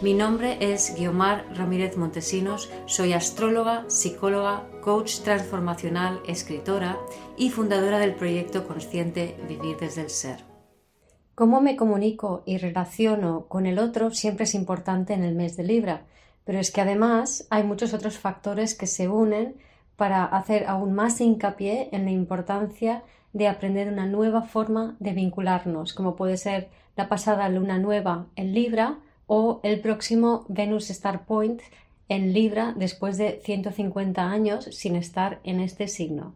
Mi nombre es Guiomar Ramírez Montesinos, soy astróloga, psicóloga, coach transformacional, escritora y fundadora del proyecto consciente Vivir desde el Ser. Cómo me comunico y relaciono con el otro siempre es importante en el mes de Libra, pero es que además hay muchos otros factores que se unen para hacer aún más hincapié en la importancia de aprender una nueva forma de vincularnos, como puede ser la pasada luna nueva en Libra, o el próximo Venus Star Point en Libra después de 150 años sin estar en este signo.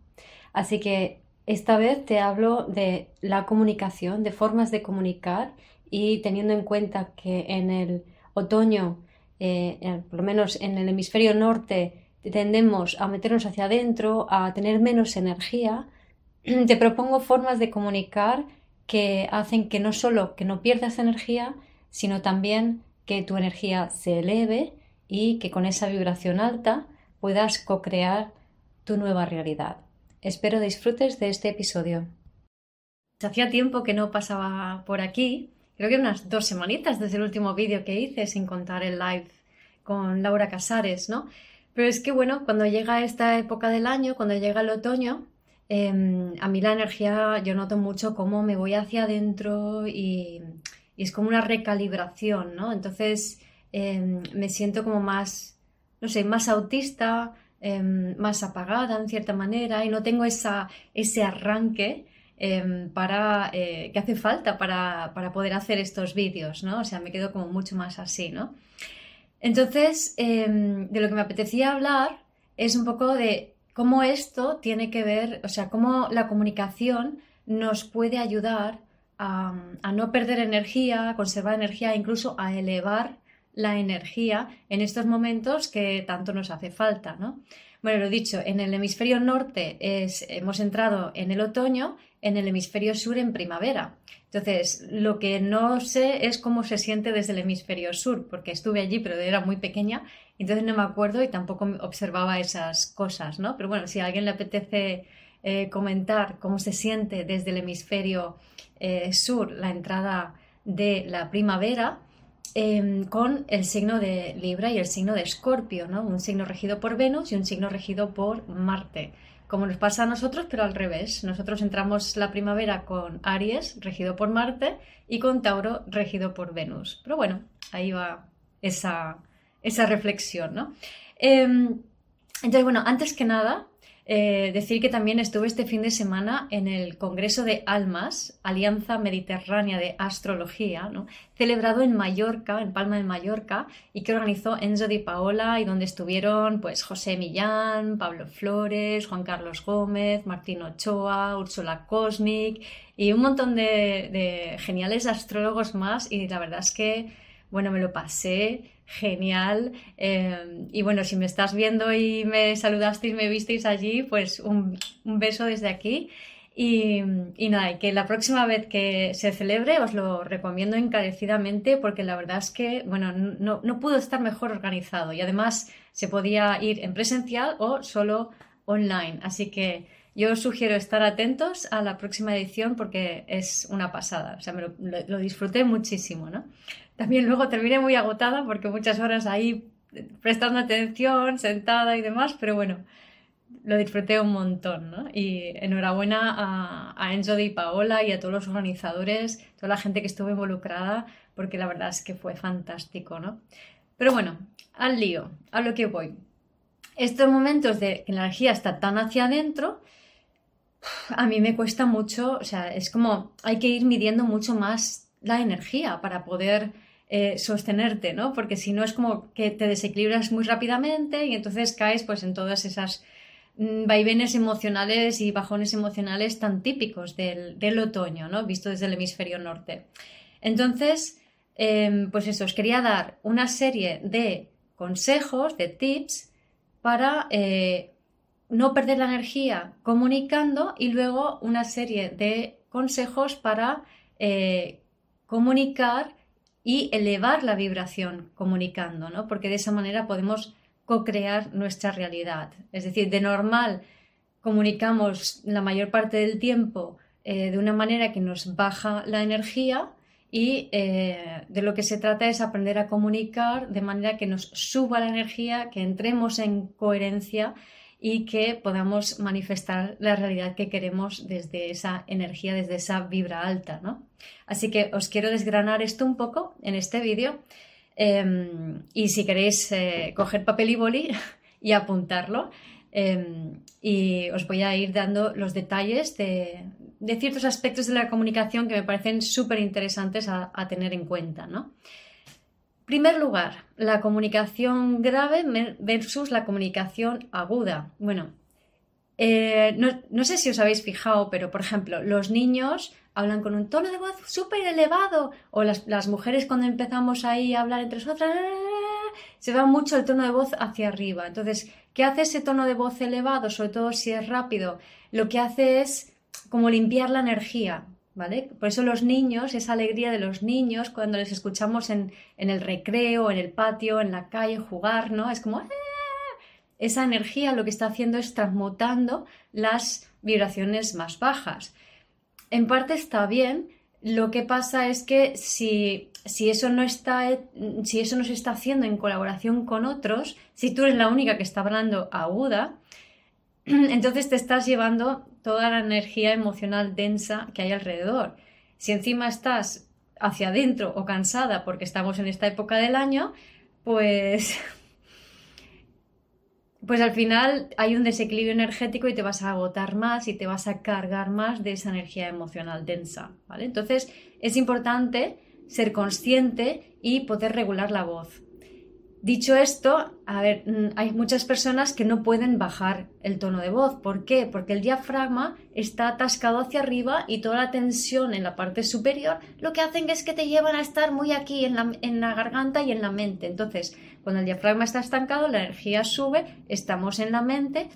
Así que esta vez te hablo de la comunicación, de formas de comunicar y teniendo en cuenta que en el otoño, eh, por lo menos en el hemisferio norte, tendemos a meternos hacia adentro, a tener menos energía, te propongo formas de comunicar que hacen que no solo que no pierdas energía, sino también que tu energía se eleve y que con esa vibración alta puedas co-crear tu nueva realidad. Espero disfrutes de este episodio. Hacía tiempo que no pasaba por aquí, creo que unas dos semanitas desde el último vídeo que hice sin contar el live con Laura Casares, ¿no? Pero es que bueno, cuando llega esta época del año, cuando llega el otoño, em, a mí la energía yo noto mucho cómo me voy hacia adentro y y es como una recalibración, ¿no? Entonces em, me siento como más, no sé, más autista, em, más apagada en cierta manera y no tengo esa, ese arranque em, para, eh, que hace falta para, para, poder hacer estos vídeos, ¿no? O sea, me quedo como mucho más así, ¿no? Entonces, de lo que me apetecía hablar es un poco de cómo esto tiene que ver, o sea, cómo la comunicación nos puede ayudar a, no perder energía, a conservar energía, incluso a elevar la energía en estos momentos que tanto nos hace falta, ¿no? Bueno, lo dicho, en el hemisferio norte hemos entrado en el otoño, en el hemisferio sur en primavera. Entonces, lo que no sé es cómo se siente desde el hemisferio sur, porque estuve allí, pero era muy pequeña, entonces no me acuerdo y tampoco observaba esas cosas, ¿no? Pero bueno, si a alguien le apetece eh, comentar cómo se siente desde el hemisferio eh, sur la entrada de la primavera, em, con el signo de Libra y el signo de Escorpio, ¿no? un signo regido por Venus y un signo regido por Marte. Como nos pasa a nosotros, pero al revés. Nosotros entramos la primavera con Aries, regido por Marte, y con Tauro, regido por Venus. Pero bueno, ahí va esa, esa reflexión, ¿no? Em, entonces, bueno, antes que nada, eh, decir que también estuve este fin de semana en el Congreso de Almas, Alianza Mediterránea de Astrología, celebrado en Mallorca, en Palma de Mallorca, y que organizó Enzo Di Paola y donde estuvieron pues, José Millán, Pablo Flores, Juan Carlos Gómez, Martín Ochoa, Úrsula Kosnik y un montón de, de geniales astrólogos más. Y la verdad es que, bueno, me lo pasé genial. Em, y bueno, si me estás viendo y me saludasteis, me visteis allí, pues un, beso desde aquí. Y, y, nada, que la próxima vez que se celebre os lo recomiendo encarecidamente porque la verdad es que, bueno, no, no pudo estar mejor organizado y además se podía ir en presencial o solo online. Así que yo sugiero estar atentos a la próxima edición porque es una pasada. O sea, me lo, lo disfruté muchísimo, ¿no? También luego terminé muy agotada porque muchas horas ahí prestando atención, sentada y demás, pero bueno, lo disfruté un montón, ¿no? Y enhorabuena a, a Enzo y Paola y a todos los organizadores, toda la gente que estuvo involucrada, porque la verdad es que fue fantástico, ¿no? Pero bueno, al lío, a lo que voy. Estos momentos de que la energía está tan hacia adentro, a mí me cuesta mucho, o sea, es como hay que ir midiendo mucho más la energía para poder eh, sostenerte, ¿no? Porque si no es como que te desequilibras muy rápidamente y entonces caes pues en todas esas mm, vaivenes emocionales y bajones emocionales tan típicos del, otoño, ¿no? Visto desde el hemisferio norte. Entonces, em, pues eso, os quería dar una serie de consejos, de tips para eh, no perder la energía comunicando y luego una serie de consejos para eh, comunicar y elevar la vibración comunicando, ¿no? Porque de esa manera podemos co-crear nuestra realidad. Es decir, de normal comunicamos la mayor parte del tiempo eh, de una manera que nos baja la energía y eh, de lo que se trata es aprender a comunicar de manera que nos suba la energía, que entremos en coherencia y que podamos manifestar la realidad que queremos desde esa energía, desde esa vibra alta. ¿no? Así que os quiero desgranar esto un poco en este vídeo em, y si queréis eh, coger papel y boli y apuntarlo. Em, y os voy a ir dando los detalles de, ciertos aspectos de la comunicación que me parecen súper interesantes a, a, tener en cuenta. ¿no? Primer lugar, la comunicación grave versus la comunicación aguda. Bueno, eh, no, sé si os habéis fijado, pero por ejemplo, los niños hablan con un tono de voz súper elevado, o las, mujeres cuando empezamos ahí a hablar entre nosotras, se va mucho el tono de voz hacia arriba. Entonces, ¿qué hace ese tono de voz elevado, sobre todo si es rápido? Lo que hace es como limpiar la energía. Por eso los niños, esa alegría de los niños, cuando les escuchamos en, el recreo, en el patio, en la calle, jugar, ¿no? Es como... ¡ah! Esa energía lo que está haciendo es transmutando las vibraciones más bajas. En parte está bien, lo que pasa es que si, si, eso no está, si eso no se está haciendo en colaboración con otros, si tú eres la única que está hablando aguda, entonces te estás llevando toda la energía emocional densa que hay alrededor. Si encima estás hacia adentro o cansada porque estamos en esta época del año, pues pues al final hay un desequilibrio energético y te vas a agotar más y te vas a cargar más de esa energía emocional densa, ¿vale? Entonces es importante ser consciente y poder regular la voz. Dicho esto, mm, hay muchas personas que no pueden bajar el tono de voz. ¿Por qué? Porque el diafragma está atascado hacia arriba y toda la tensión en la parte superior lo que hacen es que te llevan a estar muy aquí en la, en la garganta y en la mente. Entonces, cuando el diafragma está estancado, la energía sube, estamos en la mente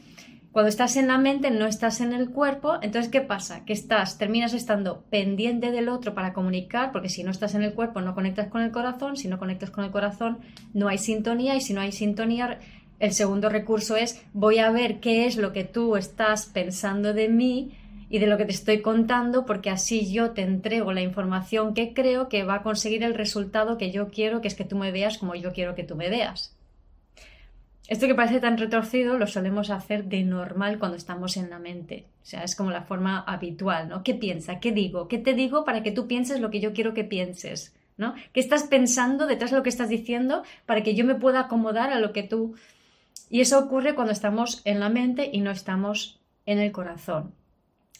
cuando estás en la mente, no estás en el cuerpo, entonces ¿qué pasa? Que estás, terminas estando pendiente del otro para comunicar, porque si no estás en el cuerpo no conectas con el corazón, si no conectas con el corazón no hay sintonía y si no hay sintonía, el segundo recurso es voy a ver qué es lo que tú estás pensando de mí y de lo que te estoy contando, porque así yo te entrego la información que creo que va a conseguir el resultado que yo quiero, que es que tú me veas como yo quiero que tú me veas. Esto que parece tan retorcido lo solemos hacer de normal cuando estamos en la mente. O sea, es como la forma habitual, ¿no? ¿Qué piensa? ¿Qué digo? ¿Qué te digo para que tú pienses lo que yo quiero que pienses? ¿No? ¿Qué estás pensando detrás de lo que estás diciendo para que yo me pueda acomodar a lo que tú... Y eso ocurre cuando estamos en la mente y no estamos en el corazón.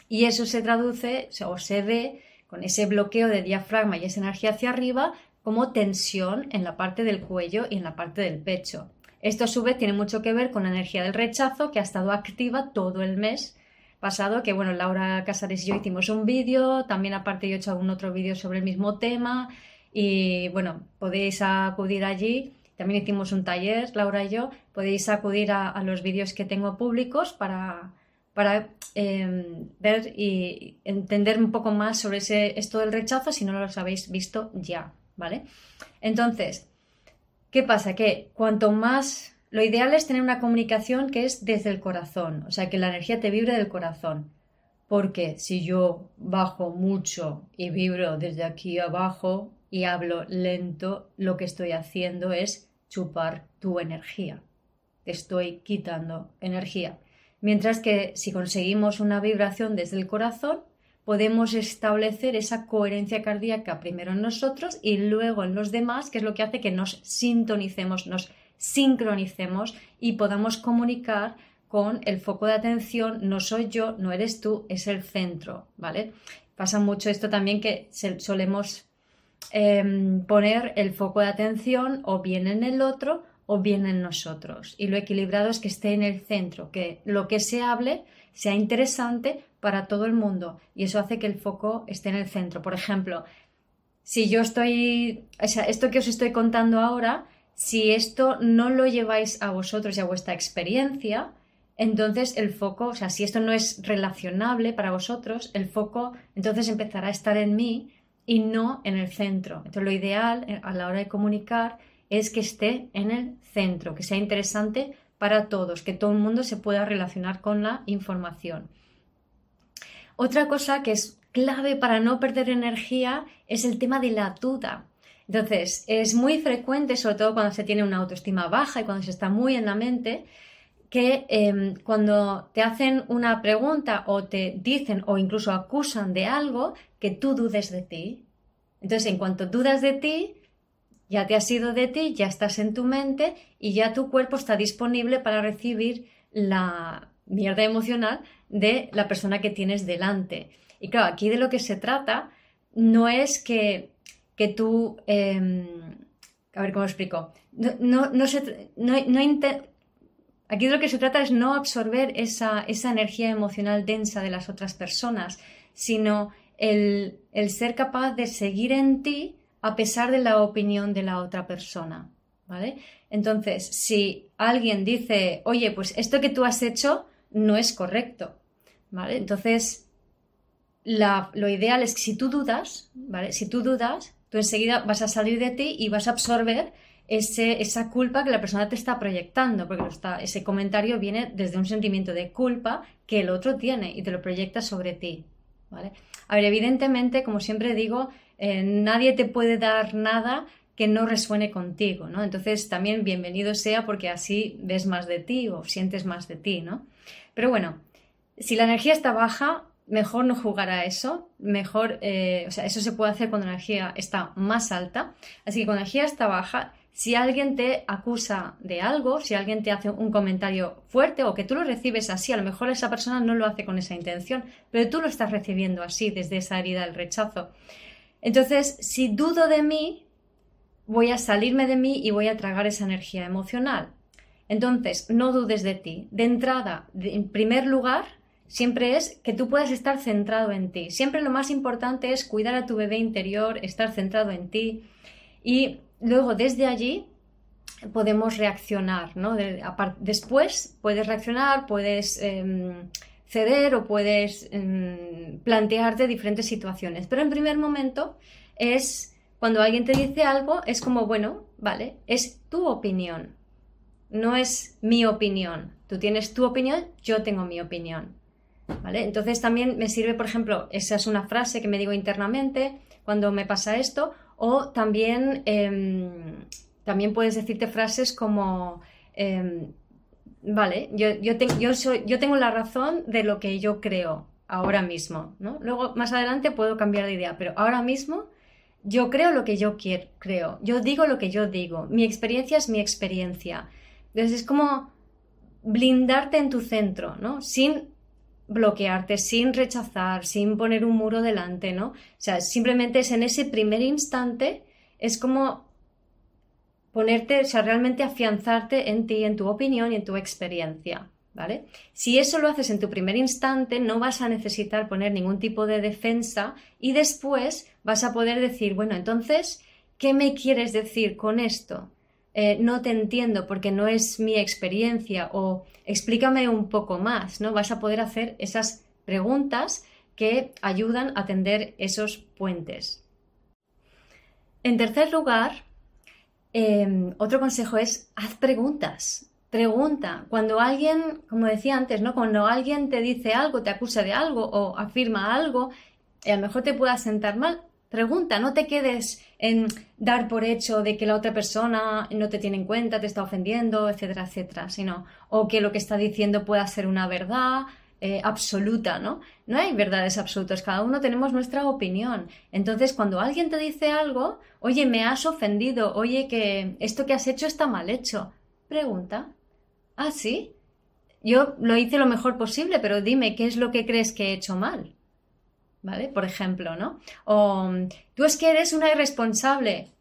Y eso se traduce o se ve con ese bloqueo de diafragma y esa energía hacia arriba como tensión en la parte del cuello y en la parte del pecho. Esto a su vez tiene mucho que ver con la energía del rechazo que ha estado activa todo el mes pasado, que bueno, Laura Casares y yo hicimos un vídeo, también aparte yo he hecho algún otro vídeo sobre el mismo tema y bueno, podéis acudir allí. También hicimos un taller, Laura y yo, podéis acudir a, los vídeos que tengo públicos para, para em, ver y entender un poco más sobre ese, esto del rechazo si no los habéis visto ya, ¿vale? Entonces, ¿Qué pasa? Que cuanto más... Lo ideal es tener una comunicación que es desde el corazón, o sea, que la energía te vibre del corazón. Porque si yo bajo mucho y vibro desde aquí abajo y hablo lento, lo que estoy haciendo es chupar tu energía. Te estoy quitando energía. Mientras que si conseguimos una vibración desde el corazón, podemos establecer esa coherencia cardíaca primero en nosotros y luego en los demás, que es lo que hace que nos sintonicemos, nos sincronicemos y podamos comunicar con el foco de atención, no soy yo, no eres tú, es el centro, ¿vale? Pasa mucho esto también que solemos em, poner el foco de atención o bien en el otro o bien en nosotros. Y lo equilibrado es que esté en el centro, que lo que se hable sea interesante para todo el mundo y eso hace que el foco esté en el centro. Por ejemplo, si yo estoy, esto que os estoy contando ahora, Si esto no lo lleváis a vosotros y a vuestra experiencia, entonces el foco, o sea, si esto no es relacionable para vosotros, el foco entonces empezará a estar en mí y no en el centro. Entonces lo ideal eh, a la hora de comunicar es que esté en el centro, que sea interesante para todos, que todo el mundo se pueda relacionar con la información. Otra cosa que es clave para no perder energía es el tema de la duda. Entonces, es muy frecuente, sobre todo cuando se tiene una autoestima baja y cuando se está muy en la mente, que em, cuando te hacen una pregunta o te dicen o incluso acusan de algo, que tú dudes de ti. Entonces, en cuanto dudas de ti, ya te has ido de ti, ya estás en tu mente y ya tu cuerpo está disponible para recibir la mierda emocional de la persona que tienes delante. Y claro, aquí de lo que se trata no es que, que tú... Em, a ver cómo explico. No, no, no, se, no, Aquí de lo que se trata es no absorber esa, esa energía emocional densa de las otras personas, sino el, el, ser capaz de seguir en ti a pesar de la opinión de la otra persona. ¿Vale? Entonces, si alguien dice, oye, pues esto que tú has hecho no es correcto, ¿vale? Entonces, lo ideal es que si tú dudas, ¿vale? Si tú dudas, tú enseguida vas a salir de ti y vas a absorber esa culpa que la persona te está proyectando, porque ese comentario viene desde un sentimiento de culpa que el otro tiene y te lo proyecta sobre ti. ¿vale? A ver, evidentemente, como siempre digo, eh, nadie te puede dar nada que no resuene contigo, ¿no? Entonces también bienvenido sea porque así ves más de ti o sientes más de ti, ¿no? Pero bueno, si la energía está baja, mejor no jugar a eso, mejor, eh, o sea, eso se puede hacer cuando la energía está más alta, así que cuando la energía está baja, si alguien te acusa de algo, si alguien te hace un comentario fuerte o que tú lo recibes así, a lo mejor esa persona no lo hace con esa intención, pero tú lo estás recibiendo así, desde esa herida del rechazo. Entonces, si dudo de mí, voy a salirme de mí y voy a tragar esa energía emocional. Entonces, no dudes de ti. De entrada, en primer lugar, siempre es que tú puedas estar centrado en ti. Siempre lo más importante es cuidar a tu bebé interior, estar centrado en ti y luego desde allí podemos reaccionar, ¿no? después puedes reaccionar, puedes em, ceder o puedes em, plantearte diferentes situaciones. Pero en primer momento es cuando alguien te dice algo, es como, bueno, vale, es tu opinión, no es mi opinión. Tú tienes tu opinión, yo tengo mi opinión. ¿Vale? Entonces también me sirve, por ejemplo, esa es una frase que me digo internamente cuando me pasa esto, o también, em, también puedes decirte frases como, em, vale, yo, yo, soy, yo tengo la razón de lo que yo creo ahora mismo, ¿no? Luego, más adelante puedo cambiar de idea, pero ahora mismo yo creo lo que yo quiero, creo, yo digo lo que yo digo, mi experiencia es mi experiencia. Entonces es como blindarte en tu centro, ¿no? Sin bloquearte, sin rechazar, sin poner un muro delante, ¿no? O sea, simplemente es en ese primer instante, es como ponerte, o sea, realmente afianzarte en ti, en tu opinión y en tu experiencia, Si eso lo haces en tu primer instante, no vas a necesitar poner ningún tipo de defensa y después vas a poder decir, bueno, entonces, ¿qué me quieres decir con esto? Eh, no te entiendo porque no es mi experiencia o explícame un poco más, ¿no? Vas a poder hacer esas preguntas que ayudan a tender esos puentes. En tercer lugar, em, otro consejo es haz preguntas. Pregunta. Cuando alguien, como decía antes, ¿no? Cuando alguien te dice algo, te acusa de algo o afirma algo, y a lo mejor te pueda sentar mal, Pregunta, no te quedes en dar por hecho de que la otra persona no te tiene en cuenta, te está ofendiendo, etcétera, etcétera, sino o que lo que está diciendo pueda ser una verdad eh, absoluta, ¿no? No hay verdades absolutas, cada uno tenemos nuestra opinión. Entonces, cuando alguien te dice algo, oye, me has ofendido, oye, que esto que has hecho está mal hecho, pregunta. Ah, sí. Yo lo hice lo mejor posible, pero dime, ¿qué es lo que crees que he hecho mal? ¿vale? Por ejemplo, ¿no? O tú es que eres una irresponsable.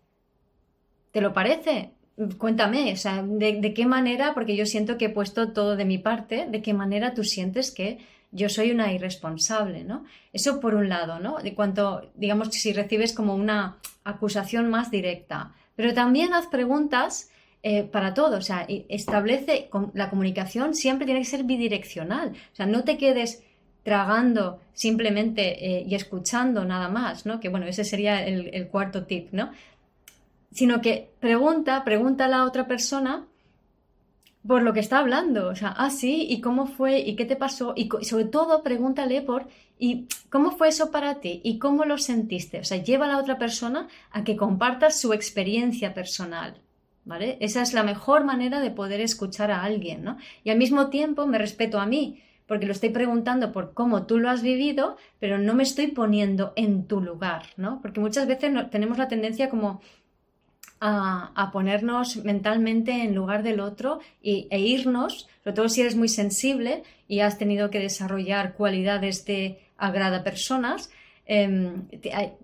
¿Te lo parece? Cuéntame, o sea, de, qué manera, porque yo siento que he puesto todo de mi parte, de qué manera tú sientes que yo soy una irresponsable, ¿no? Eso por un lado, ¿no? De cuanto, digamos, si recibes como una acusación más directa. Pero también haz preguntas eh, para todo. O sea, establece, la comunicación siempre tiene que ser bidireccional. O sea, no te quedes tragando simplemente eh, y escuchando nada más, ¿no? Que bueno, ese sería el, el cuarto tip, ¿no? Sino que pregunta, pregunta a la otra persona por lo que está hablando. O sea, ah, sí, ¿y cómo fue? ¿Y qué te pasó? Y, sobre todo, pregúntale por, ¿y cómo fue eso para ti? ¿Y cómo lo sentiste? O sea, lleva a la otra persona a que comparta su experiencia personal. Esa es la mejor manera de poder escuchar a alguien, ¿no? Y al mismo tiempo me respeto a mí, porque lo estoy preguntando por cómo tú lo has vivido, pero no me estoy poniendo en tu lugar, ¿no? Porque muchas veces tenemos la tendencia como a, ponernos mentalmente en lugar del otro y, e irnos, sobre todo si eres muy sensible y has tenido que desarrollar cualidades de agrada personas, em,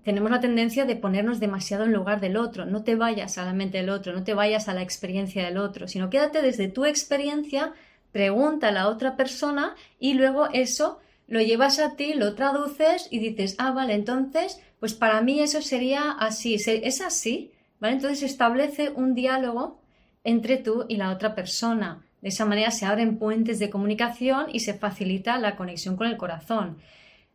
tenemos la tendencia de ponernos demasiado en lugar del otro. No te vayas a la mente del otro, no te vayas a la experiencia del otro, sino quédate desde tu experiencia, pregunta a la otra persona y luego eso lo llevas a ti, lo traduces y dices, ah, vale, entonces, pues para mí eso sería así, es así. Entonces establece un diálogo entre tú y la otra persona. De esa manera se abren puentes de comunicación y se facilita la conexión con el corazón.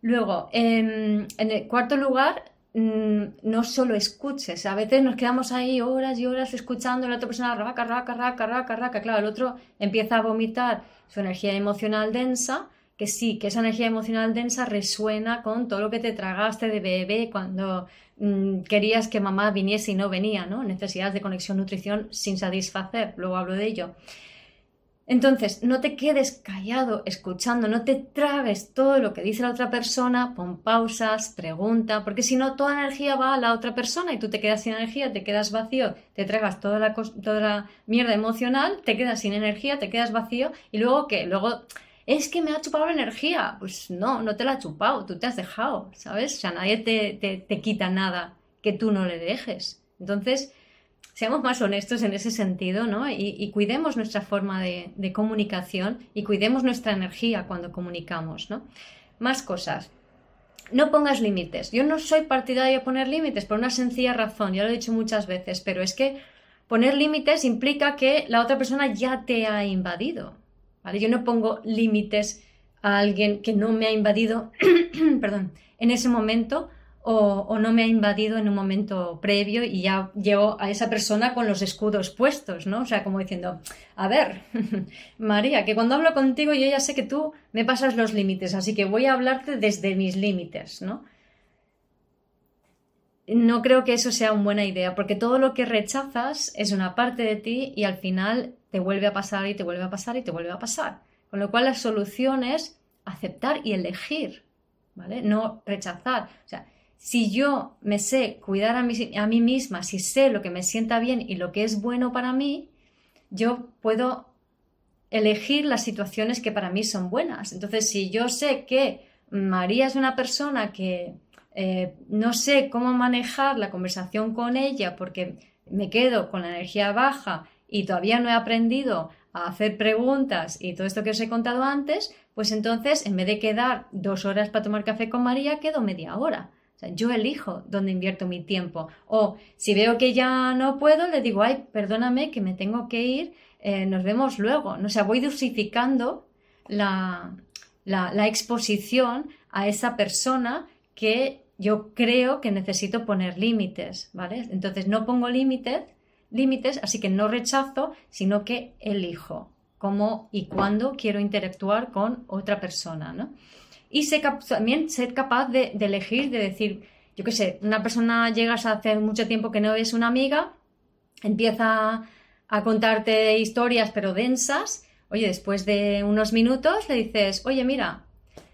Luego, en, el cuarto lugar, mm, no solo escuches. A veces nos quedamos ahí horas y horas escuchando a la otra persona, raca, raca, raca, raca, raca. Claro, el otro empieza a vomitar su energía emocional densa, que sí, que esa energía emocional densa resuena con todo lo que te tragaste de bebé cuando Mm, querías que mamá viniese y no venía, ¿no? Necesidades de conexión, nutrición sin satisfacer, luego hablo de ello. Entonces, no te quedes callado escuchando, no te tragues todo lo que dice la otra persona, pon pausas, pregunta, porque si no, toda energía va a la otra persona y tú te quedas sin energía, te quedas vacío, te tragas toda la, mierda emocional, te quedas sin energía, te quedas vacío y luego ¿qué? Luego es que me ha chupado la energía. Pues no, no te la ha chupado, tú te has dejado, ¿sabes? O sea, nadie te, te, quita nada que tú no le dejes. Entonces, seamos más honestos en ese sentido, ¿no? Y, cuidemos nuestra forma de, comunicación y cuidemos nuestra energía cuando comunicamos, ¿no? Más cosas. No pongas límites. Yo no soy partidario de poner límites por una sencilla razón, ya lo he dicho muchas veces, pero es que poner límites implica que la otra persona ya te ha invadido. Yo no pongo límites a alguien que no me ha invadido, perdón, en ese momento o, no me ha invadido en un momento previo y ya llevo a esa persona con los escudos puestos, ¿no? O sea, como diciendo, a ver, María, que cuando hablo contigo yo ya sé que tú me pasas los límites, así que voy a hablarte desde mis límites, ¿no? No creo que eso sea una buena idea, porque todo lo que rechazas es una parte de ti y al final te vuelve a pasar y te vuelve a pasar y te vuelve a pasar. Con lo cual la solución es aceptar y elegir, ¿vale? No rechazar. O sea, si yo me sé cuidar a mí, misma, si sé lo que me sienta bien y lo que es bueno para mí, yo puedo elegir las situaciones que para mí son buenas. Entonces, si yo sé que María es una persona que eh, no sé cómo manejar la conversación con ella porque me quedo con la energía baja y todavía no he aprendido a hacer preguntas y todo esto que os he contado antes, pues entonces en vez de quedar dos horas para tomar café con María, quedo media hora. O sea, yo elijo dónde invierto mi tiempo. O si veo que ya no puedo, le digo, ay, perdóname que me tengo que ir, eh, nos vemos luego. O sea, voy dosificando la, la, la exposición a esa persona que yo creo que necesito poner límites, ¿vale? Entonces no pongo límites límites, así que no rechazo, sino que elijo cómo y cuándo quiero interactuar con otra persona, ¿no? Y también ser capaz de, elegir, de decir, yo qué sé, una persona llegas hace mucho tiempo que no es una amiga, empieza a contarte historias pero densas, oye, después de unos minutos le dices, oye, mira,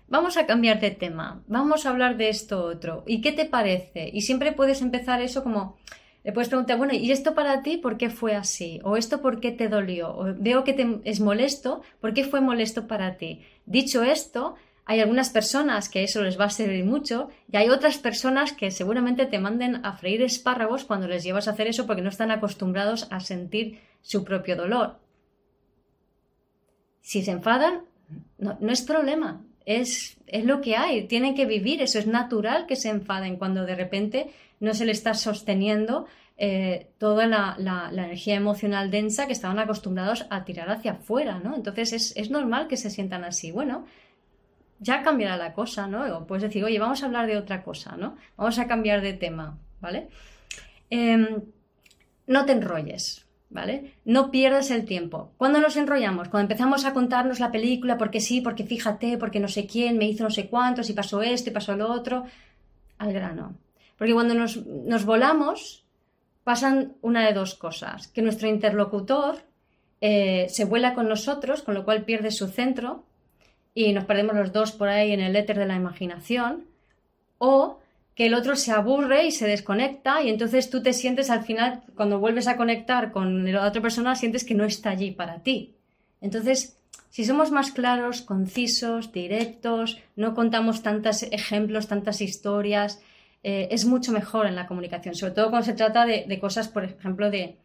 vamos a cambiar de tema, vamos a hablar de esto otro, ¿y qué te parece? Y siempre puedes empezar eso como, le puedes preguntar, bueno, ¿y esto para ti por qué fue así? ¿O esto por qué te dolió? ¿O veo que te es molesto? ¿Por qué fue molesto para ti? Dicho esto, hay algunas personas que eso les va a servir mucho y hay otras personas que seguramente te manden a freír espárragos cuando les llevas a hacer eso porque no están acostumbrados a sentir su propio dolor. Si se enfadan, no, es problema, es, es, lo que hay, tienen que vivir, eso es natural que se enfaden cuando de repente no se le está sosteniendo eh, toda la, energía emocional densa que estaban acostumbrados a tirar hacia afuera, ¿no? Entonces es, es normal que se sientan así. Bueno, ya cambiará la cosa, ¿no? O puedes decir, oye, vamos a hablar de otra cosa, ¿no? Vamos a cambiar de tema, ¿vale? Em, no te enrolles, ¿vale? No pierdas el tiempo. ¿Cuándo nos enrollamos? Cuando empezamos a contarnos la película, porque sí, porque fíjate, porque no sé quién me hizo no sé cuántos y pasó esto y pasó lo otro, al grano. Porque cuando nos, nos volamos, pasan una de dos cosas. Que nuestro interlocutor eh, se vuela con nosotros, con lo cual pierde su centro y nos perdemos los dos por ahí en el éter de la imaginación, o que el otro se aburre y se desconecta y entonces tú te sientes al final, cuando vuelves a conectar con la otra persona, sientes que no está allí para ti. Entonces, si somos más claros, concisos, directos, no contamos tantos ejemplos, tantas historias, eh, es mucho mejor en la comunicación, sobre todo cuando se trata de cosas, por ejemplo, de,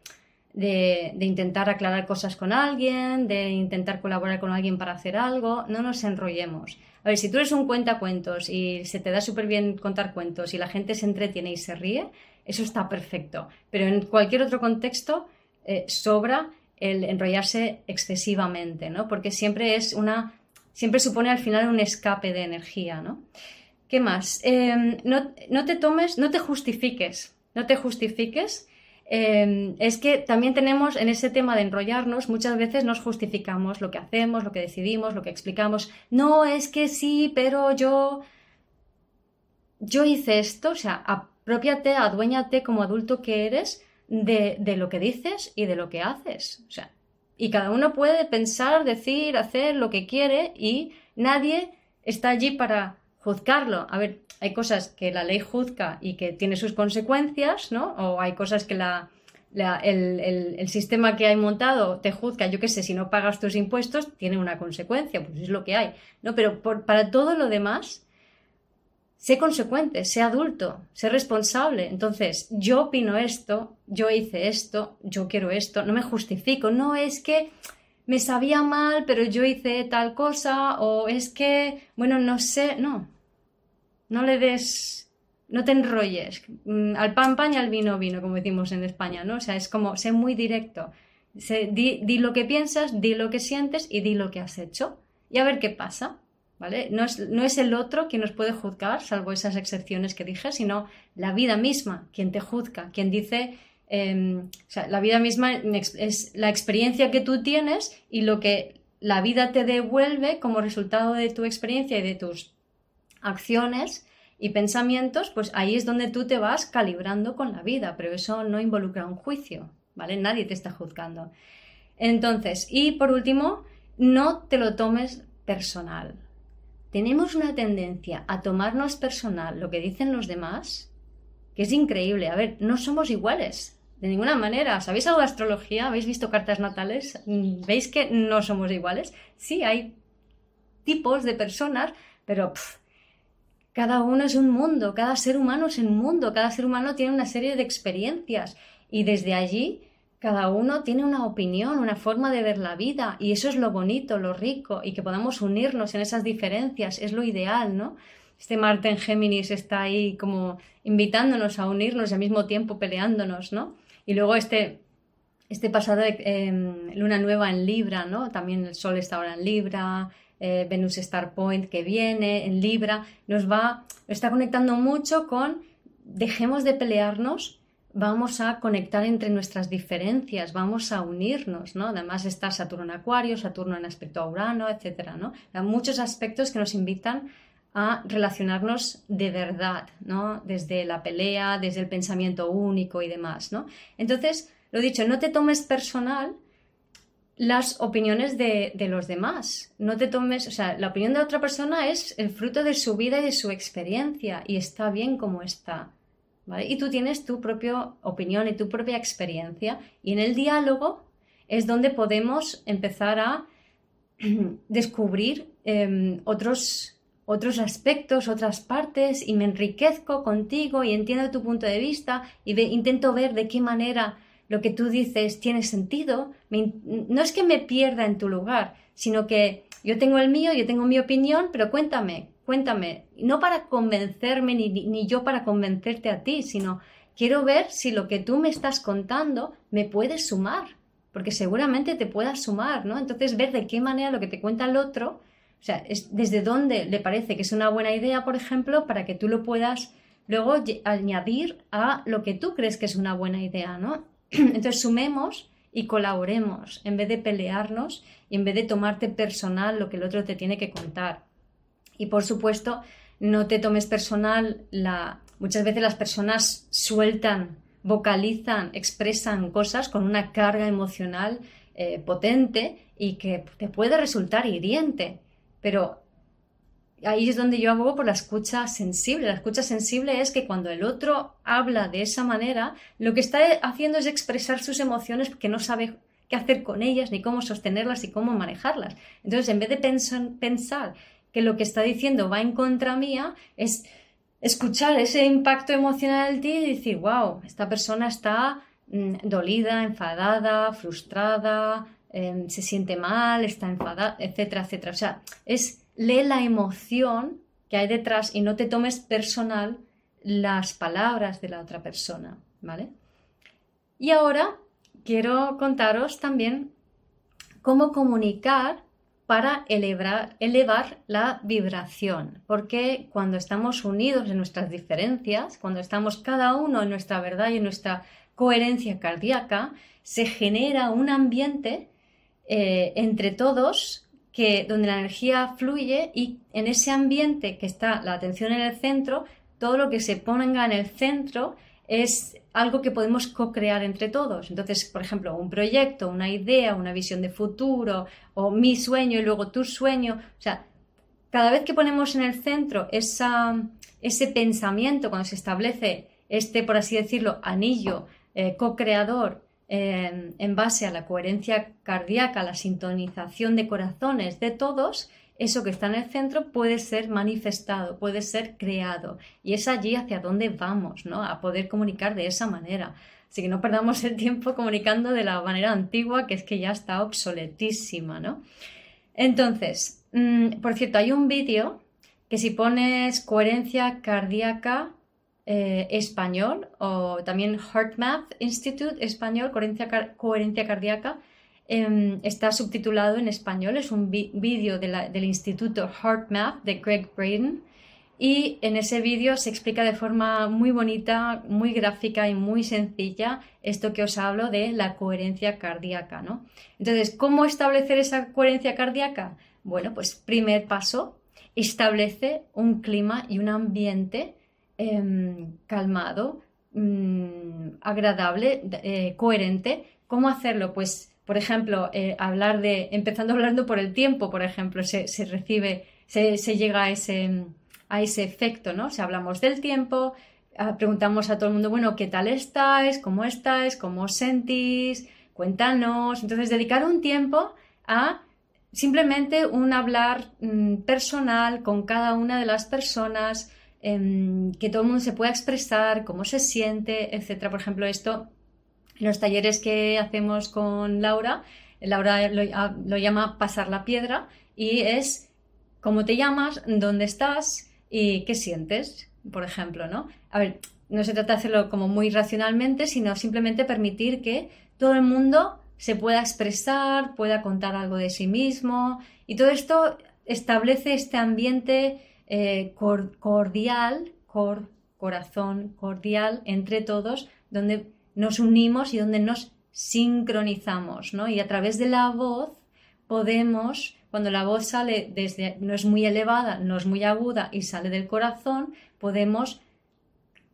de, intentar aclarar cosas con alguien, de intentar colaborar con alguien para hacer algo, no nos enrollemos. A ver, si tú eres un cuentacuentos y se te da súper bien contar cuentos y la gente se entretiene y se ríe, eso está perfecto. Pero en cualquier otro contexto eh, sobra el enrollarse excesivamente, ¿no? Porque siempre es una, siempre supone al final un escape de energía, ¿no? ¿Qué más? Em, no, no te tomes, no te justifiques, no te justifiques Em, es que también tenemos en ese tema de enrollarnos, muchas veces nos justificamos lo que hacemos, lo que decidimos, lo que explicamos. No, es que sí, pero yo. Yo hice esto, o sea, apropiate, aduéñate como adulto que eres de, de lo que dices y de lo que haces. O sea, y cada uno puede pensar, decir, hacer lo que quiere y nadie está allí para juzgarlo. A ver, hay cosas que la ley juzga y que tiene sus consecuencias, ¿no? O hay cosas que la, el, sistema que hay montado te juzga, yo qué sé, si no pagas tus impuestos, tiene una consecuencia, pues es lo que hay, ¿no? Pero para todo lo demás, sé consecuente, sé adulto, sé responsable. Entonces, yo opino esto, yo hice esto, yo quiero esto, no me justifico, no es que me sabía mal, pero yo hice tal cosa, o es que, bueno, no sé, no, no le des, no te enrolles. Mm, al pan pan y al vino vino, como decimos en España, ¿no? O sea, es como, sé muy directo. di, lo que piensas, di lo que sientes y di lo que has hecho. Y a ver qué pasa, ¿vale? No es, no es el otro quien nos puede juzgar, salvo esas excepciones que dije, sino la vida misma quien te juzga, quien dice... Em, la vida misma es la experiencia que tú tienes y lo que la vida te devuelve como resultado de tu experiencia y de tus acciones y pensamientos, pues ahí es donde tú te vas calibrando con la vida, pero eso no involucra un juicio, ¿vale? Nadie te está juzgando. Entonces, y por último, no te lo tomes personal. Tenemos una tendencia a tomarnos personal lo que dicen los demás, que es increíble. A ver, no somos iguales, de ninguna manera. ¿Sabéis algo de astrología? ¿Habéis visto cartas natales? ¿Veis que no somos iguales? Sí, hay tipos de personas, pero cada uno es un mundo, cada ser humano es un mundo, cada ser humano tiene una serie de experiencias y desde allí cada uno tiene una opinión, una forma de ver la vida y eso es lo bonito, lo rico y que podamos unirnos en esas diferencias es lo ideal, ¿no? Este Marte en Géminis está ahí como invitándonos a unirnos y al mismo tiempo peleándonos, ¿no? Y luego este, este pasado de em, luna nueva en Libra, ¿no? También el Sol está ahora en Libra, eh, Venus Star Point que viene en Libra, nos va, está conectando mucho con dejemos de pelearnos, vamos a conectar entre nuestras diferencias, vamos a unirnos, ¿no? Además está Saturno en Acuario, Saturno en aspecto a Urano, etcétera, ¿no? Hay muchos aspectos que nos invitan a relacionarnos de verdad, ¿no? Desde la pelea, desde el pensamiento único y demás, ¿no? Entonces, lo dicho, no te tomes personal las opiniones de, los demás. No te tomes, o sea, la opinión de otra persona es el fruto de su vida y de su experiencia y está bien como está. ¿vale? Y tú tienes tu propia opinión y tu propia experiencia y en el diálogo es donde podemos empezar a descubrir em, otros, otros aspectos, otras partes y me enriquezco contigo y entiendo tu punto de vista y intento ver de qué manera lo que tú dices tiene sentido, no es que me pierda en tu lugar, sino que yo tengo el mío, yo tengo mi opinión, pero cuéntame, cuéntame, no para convencerme ni, ni yo para convencerte a ti, sino quiero ver si lo que tú me estás contando me puede sumar, porque seguramente te pueda sumar, ¿no? Entonces, ver de qué manera lo que te cuenta el otro, o sea, es desde dónde le parece que es una buena idea, por ejemplo, para que tú lo puedas luego añadir a lo que tú crees que es una buena idea, ¿no? Entonces, sumemos y colaboremos en vez de pelearnos y en vez de tomarte personal lo que el otro te tiene que contar. Y por supuesto, no te tomes personal la... Muchas veces las personas sueltan, vocalizan, expresan cosas con una carga emocional eh, potente y que te puede resultar hiriente. Pero ahí es donde yo abogo por la escucha sensible. La escucha sensible es que cuando el otro habla de esa manera, lo que está haciendo es expresar sus emociones que no sabe qué hacer con ellas, ni cómo sostenerlas y cómo manejarlas. Entonces, en vez de pensar que lo que está diciendo va en contra mía, es escuchar ese impacto emocional de ti y decir, wow, esta persona está mm, dolida, enfadada, frustrada, em, se siente mal, está enfadada, etcétera, etcétera. O sea, es lee la emoción que hay detrás y no te tomes personal las palabras de la otra persona, ¿vale? Y ahora quiero contaros también cómo comunicar para elevar, elevar, la vibración, porque cuando estamos unidos en nuestras diferencias, cuando estamos cada uno en nuestra verdad y en nuestra coherencia cardíaca, se genera un ambiente eh, entre todos que, donde la energía fluye y en ese ambiente que está la atención en el centro, todo lo que se ponga en el centro es algo que podemos co-crear entre todos. Entonces, por ejemplo, un proyecto, una idea, una visión de futuro o mi sueño y luego tu sueño. O sea, cada vez que ponemos en el centro esa, ese pensamiento, cuando se establece este, por así decirlo, anillo eh, co-creador en base a la coherencia cardíaca, la sintonización de corazones de todos, eso que está en el centro puede ser manifestado, puede ser creado. Y es allí hacia donde vamos, ¿no? A poder comunicar de esa manera. Así que no perdamos el tiempo comunicando de la manera antigua, que es que ya está obsoletísima, ¿no? Entonces, mm, por cierto, hay un vídeo que si pones coherencia cardíaca eh, español o también HeartMath Institute español, coherencia, coherencia cardíaca, em, está subtitulado en español. Es un vídeo del Instituto HeartMath de Greg Braden. Y en ese vídeo se explica de forma muy bonita, muy gráfica y muy sencilla esto que os hablo de la coherencia cardíaca, ¿no? Entonces, ¿cómo establecer esa coherencia cardíaca? Bueno, pues primer paso, establece un clima y un ambiente Em, calmado, mm, agradable, eh, coherente. ¿Cómo hacerlo? Pues, por ejemplo, eh, hablar de, empezando hablando por el tiempo, por ejemplo, se, recibe, se, llega a ese, a ese efecto, ¿no? Si hablamos del tiempo, ah, preguntamos a todo el mundo, bueno, ¿qué tal estáis? ¿Cómo estáis? ¿Cómo os sentís? Cuéntanos. Entonces, dedicar un tiempo a simplemente un hablar mm, personal con cada una de las personas, Em, que todo el mundo se pueda expresar, cómo se siente, etcétera. Por ejemplo, esto, en los talleres que hacemos con Laura, Laura lo, ah, lo llama pasar la piedra y es cómo te llamas, dónde estás y qué sientes, por ejemplo, ¿no? A ver, no se trata de hacerlo como muy racionalmente, sino simplemente permitir que todo el mundo se pueda expresar, pueda contar algo de sí mismo y todo esto establece este ambiente eh, cordial, corazón cordial entre todos, donde nos unimos y donde nos sincronizamos, ¿no? Y a través de la voz podemos, cuando la voz sale desde, no es muy elevada, no es muy aguda y sale del corazón, podemos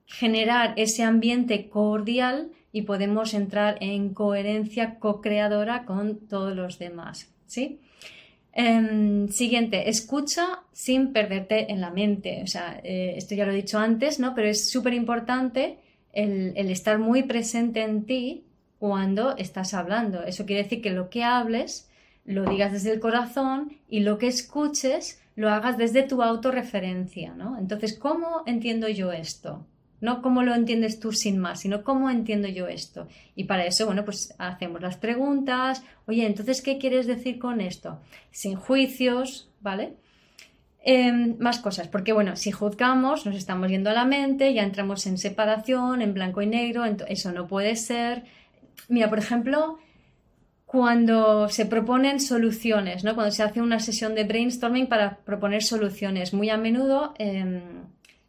generar ese ambiente cordial y podemos entrar en coherencia co-creadora con todos los demás, ¿sí? Em, siguiente, escucha sin perderte en la mente. O sea, eh, esto ya lo he dicho antes, ¿no? Pero es súper importante el, el, estar muy presente en ti cuando estás hablando. Eso quiere decir que lo que hables lo digas desde el corazón y lo que escuches lo hagas desde tu autorreferencia, ¿no? Entonces, ¿cómo entiendo yo esto? No cómo lo entiendes tú sin más, sino cómo entiendo yo esto. Y para eso, bueno, pues hacemos las preguntas, oye, entonces, ¿qué quieres decir con esto? Sin juicios, ¿vale? Em, más cosas, porque bueno, si juzgamos, nos estamos yendo a la mente, ya entramos en separación, en blanco y negro, eso no puede ser. Mira, por ejemplo, cuando se proponen soluciones, ¿no? Cuando se hace una sesión de brainstorming para proponer soluciones, muy a menudo em,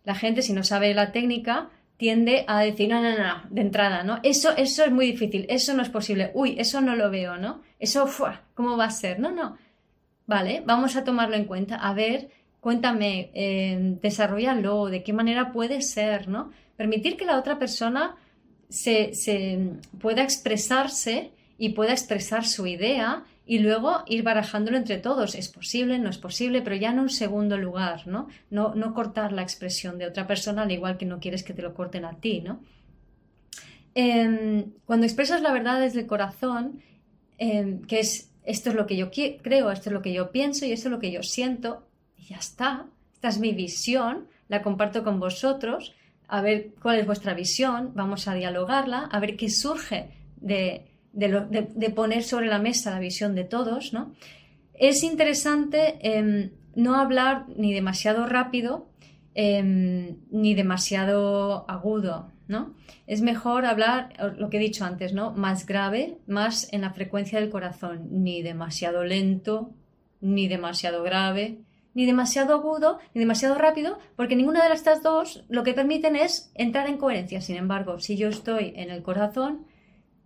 la gente, si no sabe la técnica, tiende a decir, no, no, no, de entrada, ¿no? Eso, eso es muy difícil, eso no es posible, uy, eso no lo veo, ¿no? Eso, ¿cómo va a ser? No, no. Vale, vamos a tomarlo en cuenta, a ver cuéntame, eh, desarrollalo, de qué manera puede ser, ¿no? Permitir que la otra persona se, pueda expresarse y pueda expresar su idea y luego ir barajándolo entre todos. Es posible, no es posible, pero ya en un segundo lugar, ¿no? No, no cortar la expresión de otra persona al igual que no quieres que te lo corten a ti, ¿no? Em, cuando expresas la verdad desde el corazón, em, que es esto es lo que yo creo, esto es lo que yo pienso y esto es lo que yo siento, ya está. Esta es mi visión, la comparto con vosotros, a ver cuál es vuestra visión, vamos a dialogarla, a ver qué surge de, poner sobre la mesa la visión de todos, ¿no? Es interesante em, no hablar ni demasiado rápido em, ni demasiado agudo, ¿no? Es mejor hablar, lo que he dicho antes, ¿no? Más grave, más en la frecuencia del corazón, ni demasiado lento, ni demasiado grave, ni demasiado agudo, ni demasiado rápido, porque ninguna de estas dos lo que permiten es entrar en coherencia. Sin embargo, si yo estoy en el corazón,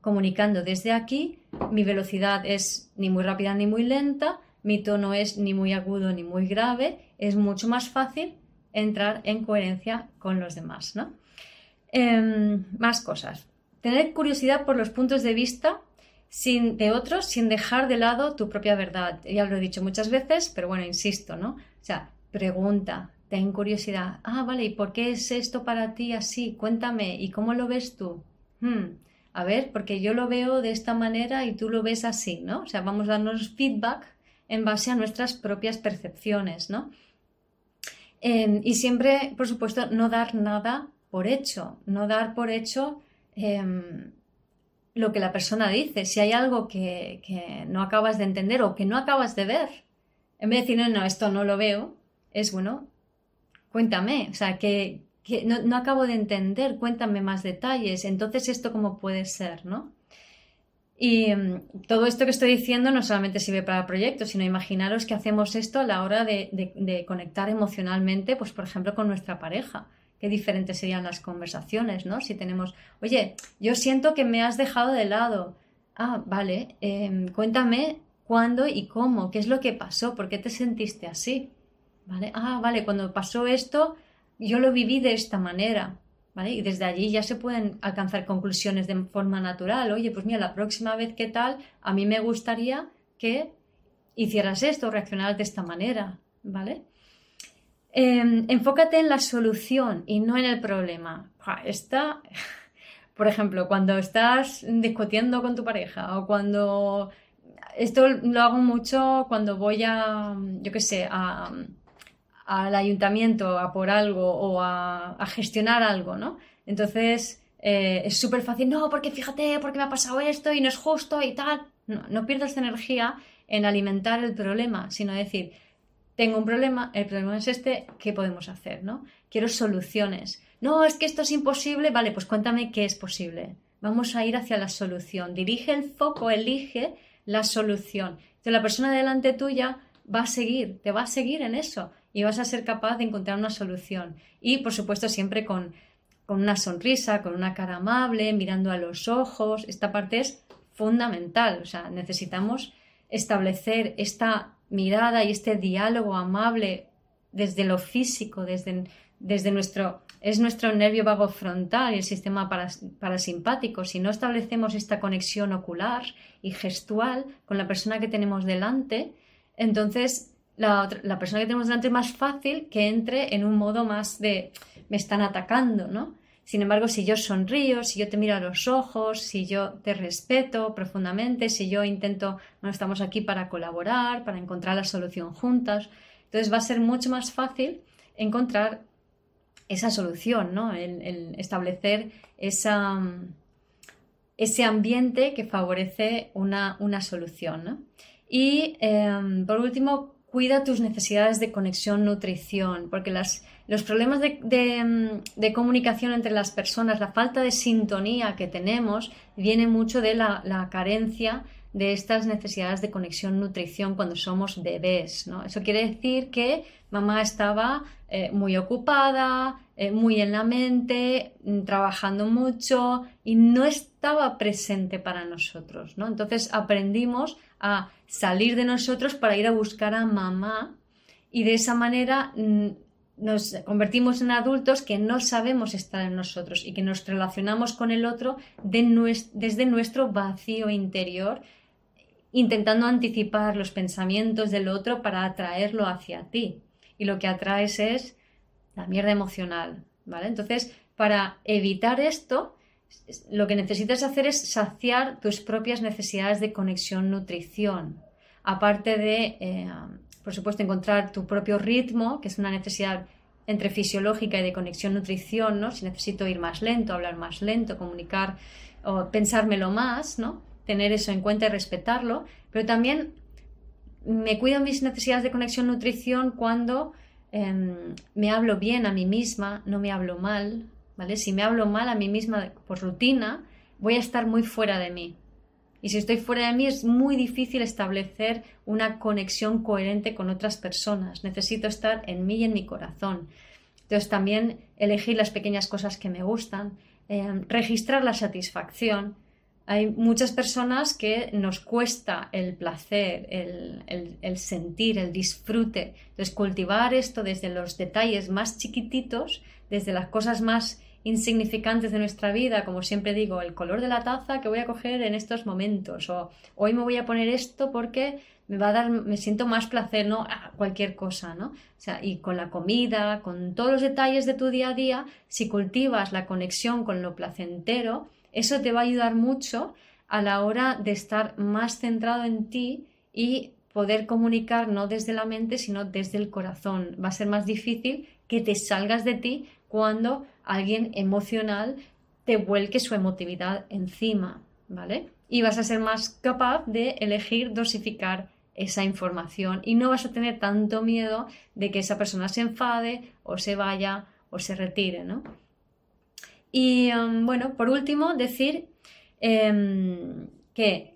comunicando desde aquí, mi velocidad es ni muy rápida ni muy lenta, mi tono es ni muy agudo ni muy grave, es mucho más fácil entrar en coherencia con los demás. ¿no? Em, más cosas. Tener curiosidad por los puntos de vista sin, de otros sin dejar de lado tu propia verdad. Ya lo he dicho muchas veces, pero bueno, insisto, ¿no? O sea, pregunta, ten curiosidad. Ah, vale, ¿y por qué es esto para ti así? Cuéntame, ¿y cómo lo ves tú? Hmm, a ver, porque yo lo veo de esta manera y tú lo ves así, ¿no? O sea, vamos a darnos feedback en base a nuestras propias percepciones, ¿no? Em, y siempre, por supuesto, no dar nada por hecho, no dar por hecho em, lo que la persona dice. Si hay algo que, no acabas de entender o que no acabas de ver, en vez de decir, no, no, esto no lo veo, es bueno, cuéntame, o sea, que, no, acabo de entender, cuéntame más detalles, entonces esto cómo puede ser, ¿no? Y mm, todo esto que estoy diciendo no solamente sirve para proyectos, sino imaginaros que hacemos esto a la hora de, de conectar emocionalmente, pues por ejemplo, con nuestra pareja qué diferentes serían las conversaciones, ¿no? Si tenemos, oye, yo siento que me has dejado de lado. Ah, vale, em, cuéntame cuándo y cómo, qué es lo que pasó, por qué te sentiste así. ¿Vale? Ah, vale, cuando pasó esto, yo lo viví de esta manera. ¿Vale? Y desde allí ya se pueden alcanzar conclusiones de forma natural. Oye, pues mira, la próxima vez que tal, a mí me gustaría que hicieras esto, reaccionaras de esta manera. ¿Vale? Em, enfócate en la solución y no en el problema. Está, por ejemplo, cuando estás discutiendo con tu pareja o cuando... Esto lo hago mucho cuando voy a, yo qué sé, al ayuntamiento a por algo o a, gestionar algo, ¿no? Entonces eh, es súper fácil, no, porque fíjate, porque me ha pasado esto y no es justo y tal. No, no pierdas energía en alimentar el problema, sino decir, tengo un problema, el problema es este, ¿qué podemos hacer? ¿no? Quiero soluciones. No, es que esto es imposible, vale, pues cuéntame qué es posible. Vamos a ir hacia la solución. Dirige el foco, elige la solución. Entonces la persona delante tuya va a seguir, te va a seguir en eso y vas a ser capaz de encontrar una solución. Y por supuesto siempre con, con una sonrisa, con una cara amable, mirando a los ojos. Esta parte es fundamental. O sea, necesitamos establecer esta mirada y este diálogo amable desde lo físico, desde, desde nuestro, es nuestro nervio vago frontal y el sistema parasimpático. Si no establecemos esta conexión ocular y gestual con la persona que tenemos delante, entonces la, persona que tenemos delante es más fácil que entre en un modo más de me están atacando, ¿no? Sin embargo, si yo sonrío, si yo te miro a los ojos, si yo te respeto profundamente, si yo intento, bueno, estamos aquí para colaborar, para encontrar la solución juntas, entonces va a ser mucho más fácil encontrar esa solución, ¿no? El, establecer ese ambiente que favorece una, solución. Y em, por último, cuida tus necesidades de conexión, nutrición, porque las, los problemas de, de, comunicación entre las personas, la falta de sintonía que tenemos, viene mucho de la, la carencia de estas necesidades de conexión nutrición cuando somos bebés. ¿no? Eso quiere decir que mamá estaba eh, muy ocupada, eh, muy en la mente, mm, trabajando mucho y no estaba presente para nosotros. ¿no? Entonces aprendimos a salir de nosotros para ir a buscar a mamá y de esa manera mm, nos convertimos en adultos que no sabemos estar en nosotros y que nos relacionamos con el otro desde nuestro vacío interior intentando anticipar los pensamientos del otro para atraerlo hacia ti. Y lo que atraes es la mierda emocional, ¿vale? Entonces, para evitar esto, lo que necesitas hacer es saciar tus propias necesidades de conexión nutrición. Aparte de, eh, por supuesto, encontrar tu propio ritmo, que es una necesidad entre fisiológica y de conexión nutrición, ¿no? Si necesito ir más lento, hablar más lento, comunicar o pensármelo más, ¿no? Tener eso en cuenta y respetarlo, pero también me cuido mis necesidades de conexión nutrición cuando em, me hablo bien a mí misma, no me hablo mal, ¿vale? Si me hablo mal a mí misma por rutina, voy a estar muy fuera de mí. Y si estoy fuera de mí es muy difícil establecer una conexión coherente con otras personas. Necesito estar en mí y en mi corazón. Entonces también elegir las pequeñas cosas que me gustan, em, registrar la satisfacción, hay muchas personas que nos cuesta el placer, el, sentir, el disfrute. Entonces, cultivar esto desde los detalles más chiquititos, desde las cosas más insignificantes de nuestra vida, como siempre digo, el color de la taza que voy a coger en estos momentos, o hoy me voy a poner esto porque me va a dar, me siento más placer, ¿no? cualquier cosa, ¿no? O sea, y con la comida, con todos los detalles de tu día a día, si cultivas la conexión con lo placentero, eso te va a ayudar mucho a la hora de estar más centrado en ti y poder comunicar no desde la mente, sino desde el corazón. Va a ser más difícil que te salgas de ti cuando alguien emocional te vuelque su emotividad encima, ¿vale? Y vas a ser más capaz de elegir dosificar esa información y no vas a tener tanto miedo de que esa persona se enfade o se vaya o se retire, ¿no? Y um, bueno, por último, decir em, que,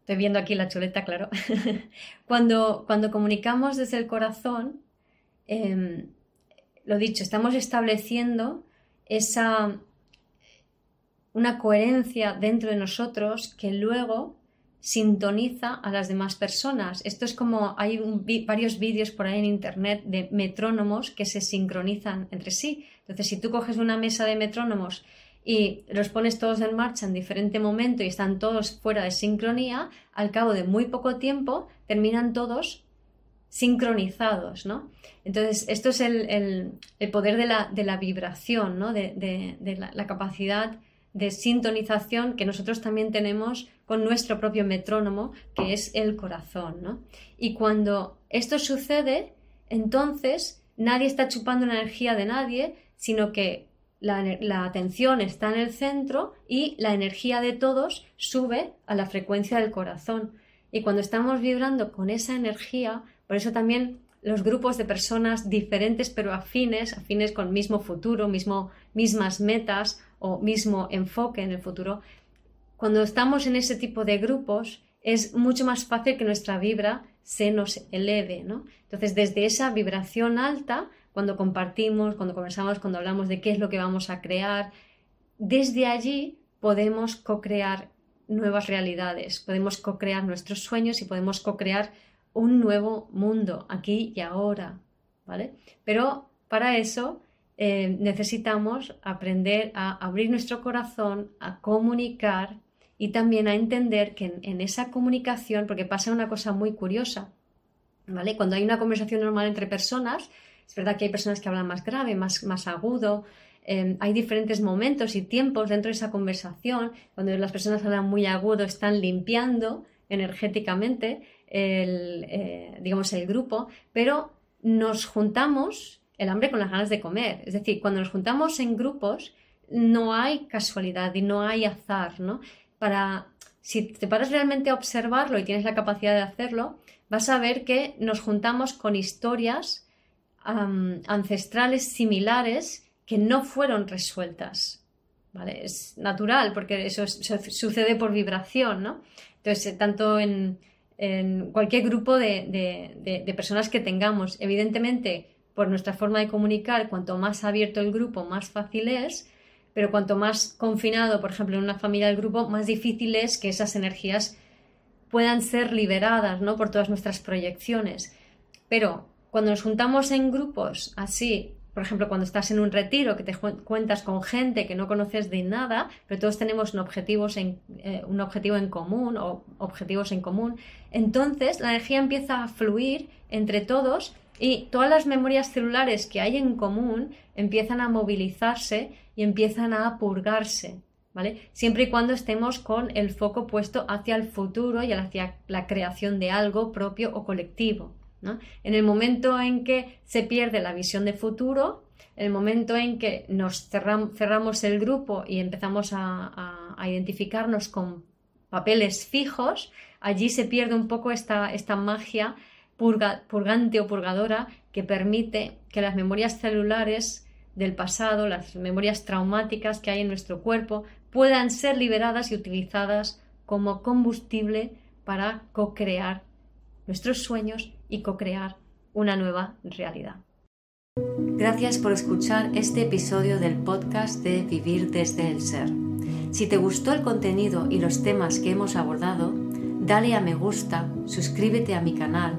estoy viendo aquí la chuleta, claro, cuando, cuando comunicamos desde el corazón, em, lo dicho, estamos estableciendo esa una coherencia dentro de nosotros que luego sintoniza a las demás personas. Esto es como hay varios vídeos por ahí en internet de metrónomos que se sincronizan entre sí. Entonces, si tú coges una mesa de metrónomos y los pones todos en marcha en diferente momento y están todos fuera de sincronía, al cabo de muy poco tiempo terminan todos sincronizados, ¿no? Entonces, esto es el, poder de la, vibración, ¿no? De, la, capacidad de sintonización que nosotros también tenemos con nuestro propio metrónomo, que es el corazón, ¿no? Y cuando esto sucede, entonces nadie está chupando la energía de nadie, sino que la, atención está en el centro y la energía de todos sube a la frecuencia del corazón. Y cuando estamos vibrando con esa energía, por eso también los grupos de personas diferentes pero afines, afines con mismo futuro, mismo, mismas metas o mismo enfoque en el futuro, cuando estamos en ese tipo de grupos es mucho más fácil que nuestra vibra se nos eleve, ¿no? Entonces, desde esa vibración alta cuando compartimos, cuando conversamos, cuando hablamos de qué es lo que vamos a crear, desde allí podemos co-crear nuevas realidades, podemos co-crear nuestros sueños y podemos co-crear un nuevo mundo aquí y ahora, ¿vale? Pero para eso eh, necesitamos aprender a abrir nuestro corazón, a comunicar y también a entender que en, esa comunicación, porque pasa una cosa muy curiosa, ¿vale? Cuando hay una conversación normal entre personas, es verdad que hay personas que hablan más grave, más, más agudo. Em, hay diferentes momentos y tiempos dentro de esa conversación. Cuando las personas hablan muy agudo, están limpiando energéticamente el, eh, digamos, el grupo, pero nos juntamos el hambre con las ganas de comer. Es decir, cuando nos juntamos en grupos, no hay casualidad y no hay azar, ¿no? Para, si te paras realmente a observarlo y tienes la capacidad de hacerlo, vas a ver que nos juntamos con historias ancestrales similares que no fueron resueltas. ¿vale? Es natural porque eso, sucede por vibración, ¿no? Entonces, eh, tanto en, cualquier grupo de, personas que tengamos, evidentemente, por nuestra forma de comunicar, cuanto más abierto el grupo, más fácil es, pero cuanto más confinado, por ejemplo, en una familia del grupo, más difícil es que esas energías puedan ser liberadas, ¿no? Por todas nuestras proyecciones. Pero cuando nos juntamos en grupos así, por ejemplo, cuando estás en un retiro que te cuentas con gente que no conoces de nada, pero todos tenemos un, objetivos en, eh, un objetivo en común o objetivos en común, entonces la energía empieza a fluir entre todos y todas las memorias celulares que hay en común empiezan a movilizarse y empiezan a purgarse. ¿Vale? Siempre y cuando estemos con el foco puesto hacia el futuro y hacia la creación de algo propio o colectivo. En el momento en que se pierde la visión de futuro, en el momento en que nos cerramos el grupo y empezamos a, identificarnos con papeles fijos, allí se pierde un poco esta, esta magia purgante o purgadora que permite que las memorias celulares del pasado, las memorias traumáticas que hay en nuestro cuerpo, puedan ser liberadas y utilizadas como combustible para co-crear nuestros sueños y co-crear una nueva realidad. Gracias por escuchar este episodio del podcast de Vivir desde el Ser. Si te gustó el contenido y los temas que hemos abordado, dale a me gusta, suscríbete a mi canal,